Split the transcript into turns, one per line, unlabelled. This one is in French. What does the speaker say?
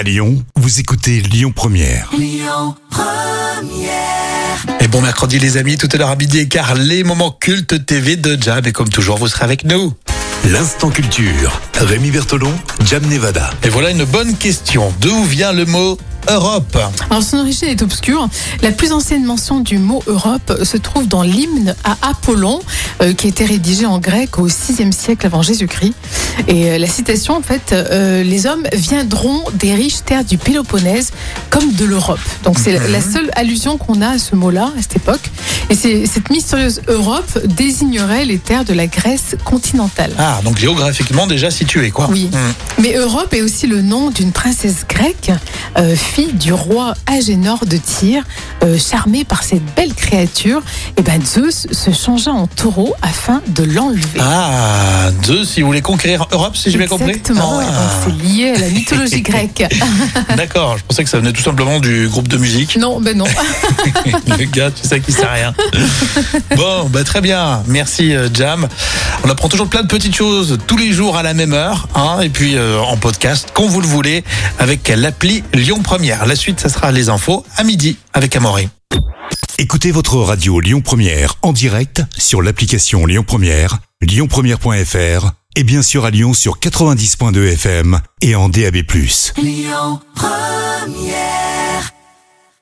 À Lyon, vous écoutez Lyon Première.
Et bon mercredi les amis, tout à l'heure à midi et quart, les moments cultes TV de Jam. Et comme toujours, vous serez avec nous.
L'instant culture. Rémi Bertolon, Jam Nevada.
Et voilà une bonne question. D'où vient le mot Europe
Alors son origine est obscure. La plus ancienne mention du mot Europe se trouve dans l'hymne à Apollon, euh, qui a été rédigé en grec au 6e siècle avant Jésus-Christ. Et euh, la citation, en fait, euh, les hommes viendront des riches terres du Péloponnèse comme de l'Europe. Donc c'est la- la seule allusion qu'on a à ce mot-là à cette époque. Et cette mystérieuse Europe désignerait les terres de la Grèce continentale.
Ah, donc géographiquement déjà situé quoi.
Oui.
Hmm.
Mais Europe est aussi le nom d'une princesse grecque, euh, fille du roi Agénor de Tyr, euh, charmée par cette belle créature. Et ben Zeus se changea en taureau afin de l'enlever.
Ah, Zeus, si vous voulez conquérir Europe, si j'ai bien compris.
Exactement.
Ah.
donc c'est lié à la mythologie grecque.
D'accord, je pensais que ça venait tout simplement du groupe de musique.
non, ben non.
Le gars, tu sais qui sait rien. Bon, bah très bien. Merci euh, Jam. On apprend toujours plein de petites choses tous les jours à la même heure, hein, et puis euh, en podcast quand vous le voulez avec l'appli Lyon Première. La suite, ça sera les infos à midi avec Amaury.
Écoutez votre radio Lyon Première en direct sur l'application Lyon Première, lyonpremière.fr et bien sûr à Lyon sur 90.2 FM et en DAB+.